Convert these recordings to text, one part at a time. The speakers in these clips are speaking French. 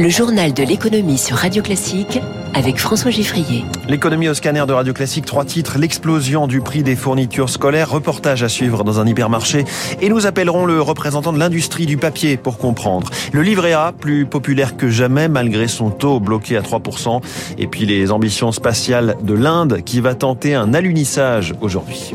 Le journal de l'économie sur Radio Classique avec François Giffrier. L'économie au scanner de Radio Classique, trois titres. L'explosion du prix des fournitures scolaires, reportage à suivre dans un hypermarché. Et nous appellerons le représentant de l'industrie du papier pour comprendre. Le livret A, plus populaire que jamais malgré son taux bloqué à 3%. Et puis les ambitions spatiales de l'Inde qui va tenter un alunissage aujourd'hui.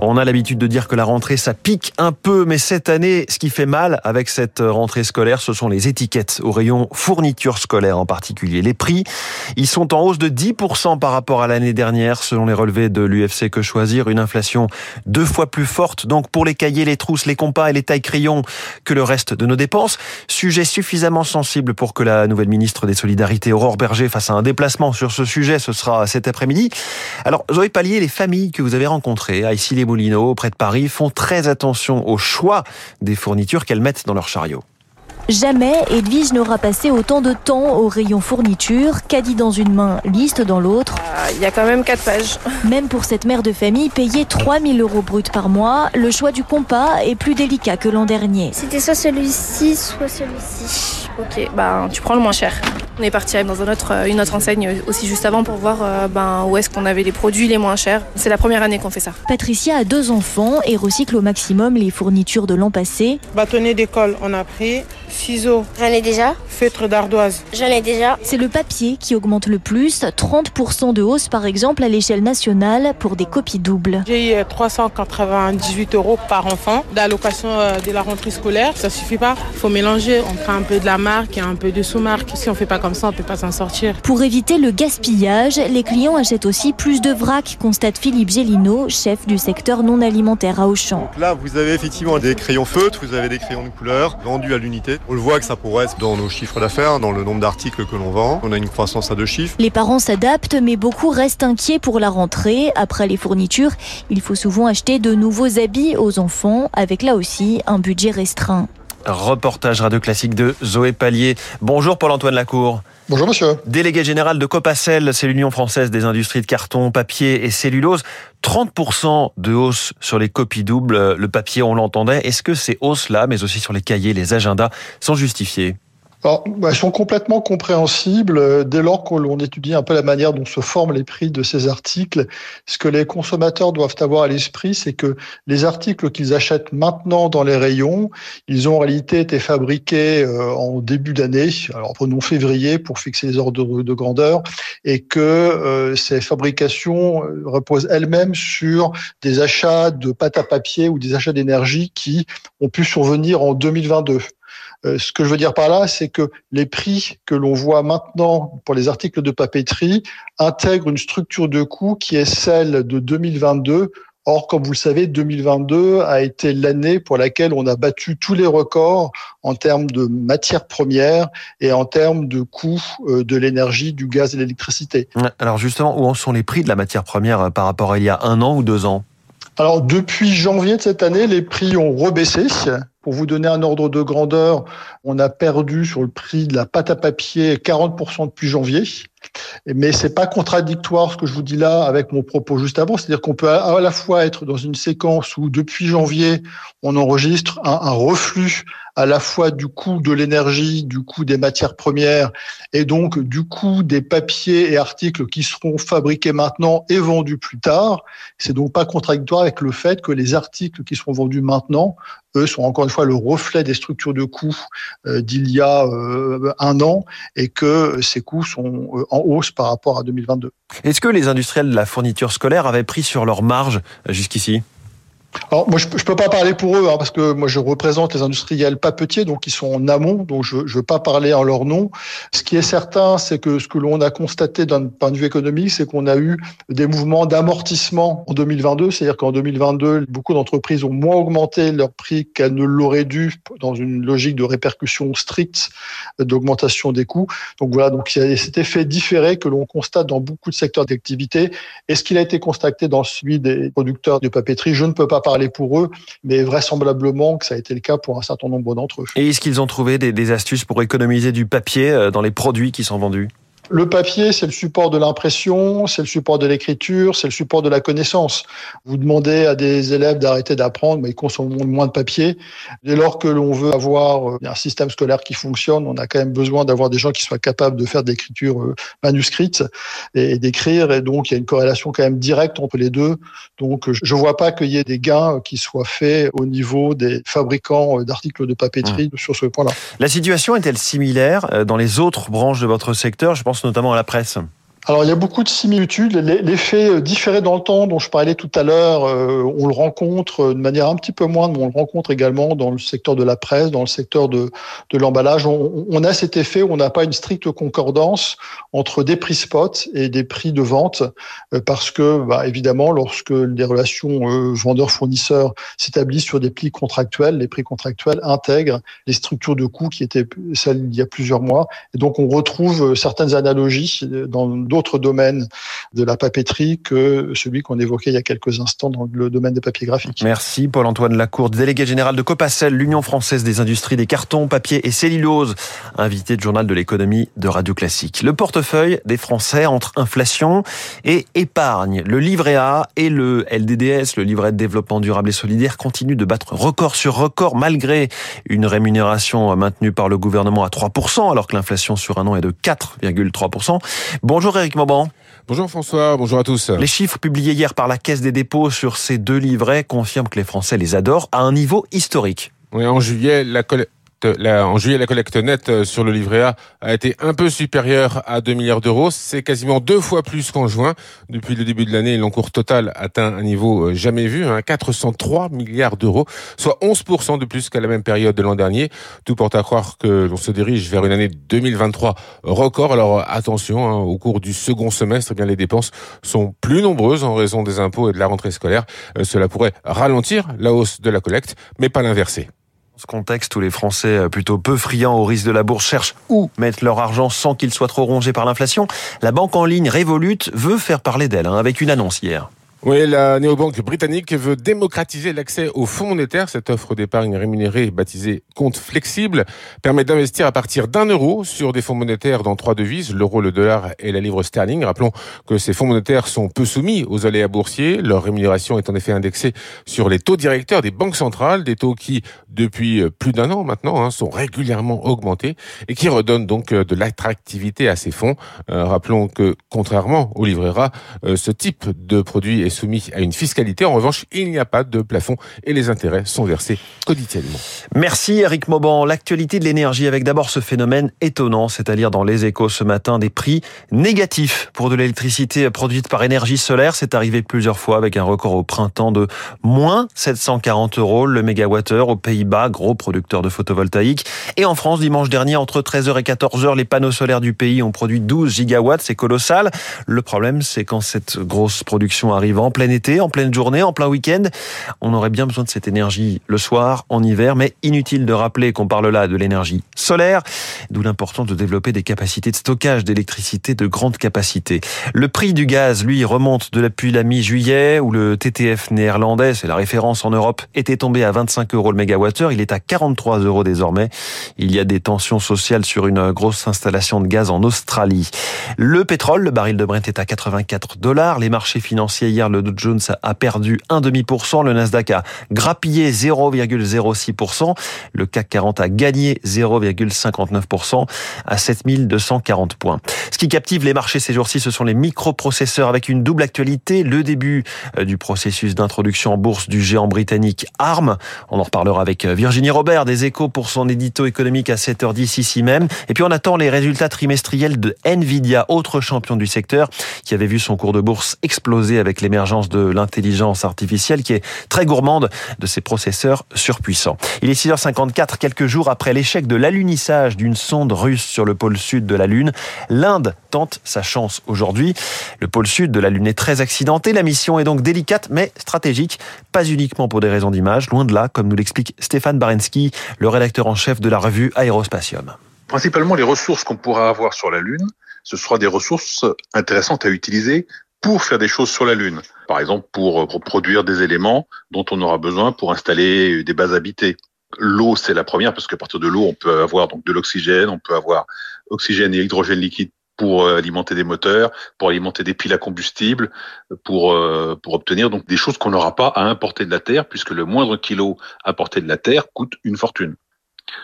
On a l'habitude de dire que la rentrée, ça pique un peu, mais cette année, ce qui fait mal avec cette rentrée scolaire, ce sont les étiquettes au rayon fournitures scolaires en particulier. Les prix, ils sont en hausse de 10% par rapport à l'année dernière, selon les relevés de l'UFC Que Choisir. Une inflation deux fois plus forte, donc pour les cahiers, les trousses, les compas et les tailles crayons que le reste de nos dépenses. Sujet suffisamment sensible pour que la nouvelle ministre des Solidarités, Aurore Berger, fasse un déplacement sur ce sujet. Ce sera cet après-midi. Alors, Zoé Pallier, les familles que vous avez rencontrées à Issy-les-Moulineaux, près de Paris, font très attention au choix des fournitures qu'elles mettent dans leur chariot. Jamais Edwige n'aura passé autant de temps au rayon fourniture, caddie dans une main, liste dans l'autre. Il y a quand même 4 pages. Même pour cette mère de famille payée 3000 euros brut par mois, le choix du compas est plus délicat que l'an dernier. C'était soit celui-ci, soit celui-ci. Ok, bah tu prends le moins cher. On est parti dans un autre, une autre enseigne aussi juste avant pour voir euh, ben, où est-ce qu'on avait les produits les moins chers. C'est la première année qu'on fait ça. Patricia a deux enfants et recycle au maximum les fournitures de l'an passé. Bâtonnet d'école, on a pris. Ciseaux. J'en ai déjà. Feutre d'ardoise. J'en ai déjà. C'est le papier qui augmente le plus, 30% de hausse par exemple à l'échelle nationale pour des copies doubles. J'ai eu 398 euros par enfant d'allocation euh, de la rentrée scolaire. Ça suffit pas. Il faut mélanger. On prend un peu de la marque et un peu de sous-marque. Si on fait pas comme ça, on peut pas s'en sortir. Pour éviter le gaspillage, les clients achètent aussi plus de vrac, constate Philippe Gélino, chef du secteur non alimentaire à Auchan. Donc là, vous avez effectivement des crayons feutres, vous avez des crayons de couleur vendus à l'unité. On le voit que ça pourrait être dans nos chiffres d'affaires, dans le nombre d'articles que l'on vend. On a une croissance à deux chiffres. Les parents s'adaptent, mais beaucoup restent inquiets pour la rentrée. Après les fournitures, il faut souvent acheter de nouveaux habits aux enfants, avec là aussi un budget restreint. Reportage radio classique de Zoé Pallier. Bonjour Paul-Antoine Lacour. Bonjour monsieur. Délégué général de Copacel, c'est l'Union française des industries de carton, papier et cellulose. 30% de hausse sur les copies doubles, le papier on l'entendait. Est-ce que ces hausses-là, mais aussi sur les cahiers, les agendas, sont justifiées? Bah, elles sont complètement compréhensibles euh, dès lors que l'on étudie un peu la manière dont se forment les prix de ces articles. Ce que les consommateurs doivent avoir à l'esprit, c'est que les articles qu'ils achètent maintenant dans les rayons, ils ont en réalité été fabriqués euh, en début d'année, alors prenons février pour fixer les ordres de grandeur, et que euh, ces fabrications reposent elles-mêmes sur des achats de pâte à papier ou des achats d'énergie qui ont pu survenir en 2022. Euh, ce que je veux dire par là, c'est que les prix que l'on voit maintenant pour les articles de papeterie intègrent une structure de coût qui est celle de 2022 Or, comme vous le savez, 2022 a été l'année pour laquelle on a battu tous les records en termes de matières premières et en termes de coûts euh, de l'énergie, du gaz et de l'électricité. Alors justement, où en sont les prix de la matière première euh, par rapport à il y a un an ou deux ans? Alors depuis janvier de cette année, les prix ont rebaissé. Pour vous donner un ordre de grandeur, on a perdu sur le prix de la pâte à papier 40% depuis janvier. Mais c'est pas contradictoire ce que je vous dis là avec mon propos juste avant. C'est-à-dire qu'on peut à la fois être dans une séquence où depuis janvier, on enregistre un, reflux à la fois du coût de l'énergie, du coût des matières premières et donc du coût des papiers et articles qui seront fabriqués maintenant et vendus plus tard. C'est donc pas contradictoire avec le fait que les articles qui seront vendus maintenant, eux, sont encore une fois le reflet des structures de coûts euh, d'il y a euh, un an et que ces coûts sont euh, en hausse par rapport à 2022. Est-ce que les industriels de la fourniture scolaire avaient pris sur leur marge jusqu'ici? Alors moi je peux, peux pas parler pour eux hein, parce que moi je représente les industriels papetiers donc ils sont en amont donc je ne veux pas parler en leur nom. Ce qui est certain c'est que ce que l'on a constaté d'un point de vue économique c'est qu'on a eu des mouvements d'amortissement en 2022 c'est-à-dire qu'en 2022 beaucoup d'entreprises ont moins augmenté leur prix qu'elles ne l'auraient dû dans une logique de répercussion stricte d'augmentation des coûts. Donc voilà donc il y a cet effet différé que l'on constate dans beaucoup de secteurs d'activité. Est-ce qu'il a été constaté dans celui des producteurs de papeterie Je ne peux pas parler pour eux, mais vraisemblablement que ça a été le cas pour un certain nombre d'entre eux. Et est-ce qu'ils ont trouvé des, astuces pour économiser du papier euh, dans les produits qui sont vendus? Le papier, c'est le support de l'impression, c'est le support de l'écriture, c'est le support de la connaissance. Vous demandez à des élèves d'arrêter d'apprendre, mais ils consomment moins de papier. Dès lors que l'on veut avoir euh, un système scolaire qui fonctionne, on a quand même besoin d'avoir des gens qui soient capables de faire de l'écriture euh, manuscrite et d'écrire. Et donc, il y a une corrélation quand même directe entre les deux. Donc, je ne vois pas qu'il y ait des gains qui soient faits au niveau des fabricants euh, d'articles de papeterie mmh. sur ce point-là. La situation est-elle similaire dans les autres branches de votre secteur? Je pense notamment à la presse. Alors il y a beaucoup de similitudes. L'effet euh, différé dans le temps dont je parlais tout à l'heure, euh, on le rencontre de manière un petit peu moindre, mais on le rencontre également dans le secteur de la presse, dans le secteur de, de l'emballage. On, a cet effet où on n'a pas une stricte concordance entre des prix spot et des prix de vente, euh, parce que bah, évidemment, lorsque les relations vendeurs-fournisseurs s'établissent sur des prix contractuels, les prix contractuels intègrent les structures de coûts qui étaient celles il y a plusieurs mois, et donc on retrouve certaines analogies dans d'autres domaines de la papeterie que celui qu'on évoquait il y a quelques instants dans le domaine des papiers graphiques. Merci Paul-Antoine Lacour, délégué général de Copacel, l'Union française des industries des cartons, papier et cellulose, invité du journal de l'économie de Radio Classique. Le portefeuille des Français entre inflation et épargne. Le livret A et le LDDS, le livret de développement durable et solidaire, continuent de battre record sur record malgré une rémunération maintenue par le gouvernement à 3%, alors que l'inflation sur un an est de 4,3%. Bonjour Mauban. Bonjour François, bonjour à tous. Les chiffres publiés hier par la Caisse des dépôts sur ces deux livrets confirment que les Français les adorent à un niveau historique. Oui, en juillet, la, en juillet, la collecte nette euh, sur le livret A a été un peu supérieure à 2 milliards d'euros. C'est quasiment deux fois plus qu'en juin. Depuis le début de l'année, l'encours total atteint un niveau euh, jamais vu, hein, 403 milliards d'euros, soit 11% de plus qu'à la même période de l'an dernier. Tout porte à croire que l'on se dirige vers une année 2023 record. Alors attention, hein, au cours du second semestre, eh bien les dépenses sont plus nombreuses en raison des impôts et de la rentrée scolaire. Euh, cela pourrait ralentir la hausse de la collecte, mais pas l'inverser ce contexte où les Français euh, plutôt peu friands au risque de la bourse cherchent où mettre leur argent sans qu'il soit trop rongé par l'inflation, la banque en ligne Revolut veut faire parler d'elle hein, avec une annonce hier. Oui, la néobanque britannique veut démocratiser l'accès aux fonds monétaires. Cette offre d'épargne rémunérée, baptisée compte flexible, permet d'investir à partir d'un euro sur des fonds monétaires dans trois devises, l'euro, le dollar et la livre sterling. Rappelons que ces fonds monétaires sont peu soumis aux aléas boursiers. Leur rémunération est en effet indexée sur les taux directeurs des banques centrales, des taux qui, depuis plus d'un an maintenant, hein, sont régulièrement augmentés et qui redonnent donc de l'attractivité à ces fonds. Euh, rappelons que, contrairement au livret A, euh, ce type de produit est soumis à une fiscalité. En revanche, il n'y a pas de plafond et les intérêts sont versés quotidiennement. Merci Eric Mauban. L'actualité de l'énergie avec d'abord ce phénomène étonnant, c'est-à-dire dans les échos ce matin des prix négatifs pour de l'électricité produite par énergie solaire. C'est arrivé plusieurs fois avec un record au printemps de moins 740 euros le mégawattheure aux Pays-Bas, gros producteur de photovoltaïque. Et en France, dimanche dernier, entre 13h et 14h, les panneaux solaires du pays ont produit 12 gigawatts. C'est colossal. Le problème, c'est quand cette grosse production arrive en plein été, en pleine journée, en plein week-end. On aurait bien besoin de cette énergie le soir, en hiver, mais inutile de rappeler qu'on parle là de l'énergie solaire, d'où l'importance de développer des capacités de stockage d'électricité de grande capacité. Le prix du gaz, lui, remonte depuis la mi-juillet, où le TTF néerlandais, c'est la référence en Europe, était tombé à 25 euros le mégawattheure. Il est à 43 euros désormais. Il y a des tensions sociales sur une grosse installation de gaz en Australie. Le pétrole, le baril de Brent est à 84 dollars. Les marchés financiers hier le Dow Jones a perdu 1,5%, le Nasdaq a grappillé 0,06%, le CAC 40 a gagné 0,59% à 7240 points. Ce qui captive les marchés ces jours-ci, ce sont les microprocesseurs avec une double actualité, le début euh, du processus d'introduction en bourse du géant britannique ARM. On en reparlera avec euh, Virginie Robert des Échos pour son édito économique à 7h10 ici même. Et puis on attend les résultats trimestriels de Nvidia, autre champion du secteur, qui avait vu son cours de bourse exploser avec l'émergence de l'intelligence artificielle qui est très gourmande de ces processeurs surpuissants. Il est 6h54, quelques jours après l'échec de l'alunissage d'une sonde russe sur le pôle sud de la Lune. L'Inde tente sa chance aujourd'hui. Le pôle sud de la Lune est très accidenté. La mission est donc délicate mais stratégique, pas uniquement pour des raisons d'image, loin de là, comme nous l'explique Stéphane Barensky, le rédacteur en chef de la revue Aérospatium. Principalement les ressources qu'on pourra avoir sur la Lune, ce sera des ressources intéressantes à utiliser pour faire des choses sur la Lune. Par exemple, pour, produire des éléments dont on aura besoin pour installer des bases habitées. L'eau, c'est la première parce qu'à partir de l'eau, on peut avoir donc de l'oxygène, on peut avoir oxygène et hydrogène liquide pour euh, alimenter des moteurs, pour alimenter des piles à combustible, pour, euh, pour obtenir donc des choses qu'on n'aura pas à importer de la Terre, puisque le moindre kilo importé de la Terre coûte une fortune.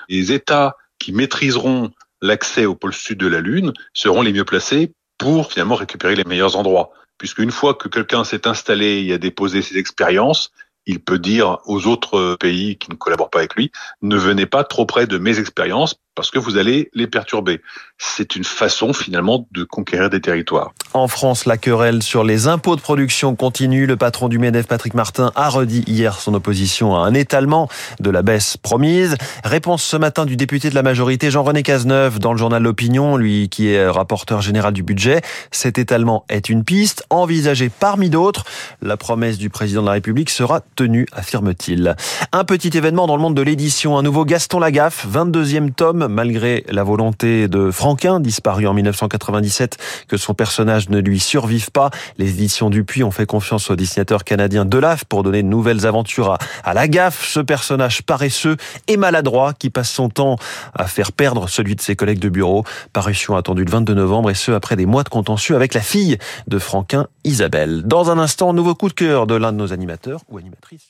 Les États qui maîtriseront l'accès au pôle sud de la Lune seront les mieux placés pour finalement récupérer les meilleurs endroits. Puisque une fois que quelqu'un s'est installé et a déposé ses expériences, il peut dire aux autres pays qui ne collaborent pas avec lui, ne venez pas trop près de mes expériences parce que vous allez les perturber. C'est une façon finalement de conquérir des territoires. En France, la querelle sur les impôts de production continue. Le patron du MEDEF, Patrick Martin, a redit hier son opposition à un étalement de la baisse promise. Réponse ce matin du député de la majorité, Jean-René Cazeneuve, dans le journal L'Opinion, lui qui est rapporteur général du budget. Cet étalement est une piste envisagée parmi d'autres. La promesse du président de la République sera tenue, affirme-t-il. Un petit événement dans le monde de l'édition. Un nouveau Gaston Lagaffe, 22e tome malgré la volonté de Franquin, disparu en 1997, que son personnage ne lui survive pas. Les éditions Dupuis ont fait confiance au dessinateur canadien Delaf pour donner de nouvelles aventures à, à la gaffe, ce personnage paresseux et maladroit qui passe son temps à faire perdre celui de ses collègues de bureau. Parution attendue le 22 novembre et ce après des mois de contentieux avec la fille de Franquin, Isabelle. Dans un instant, nouveau coup de cœur de l'un de nos animateurs ou animatrices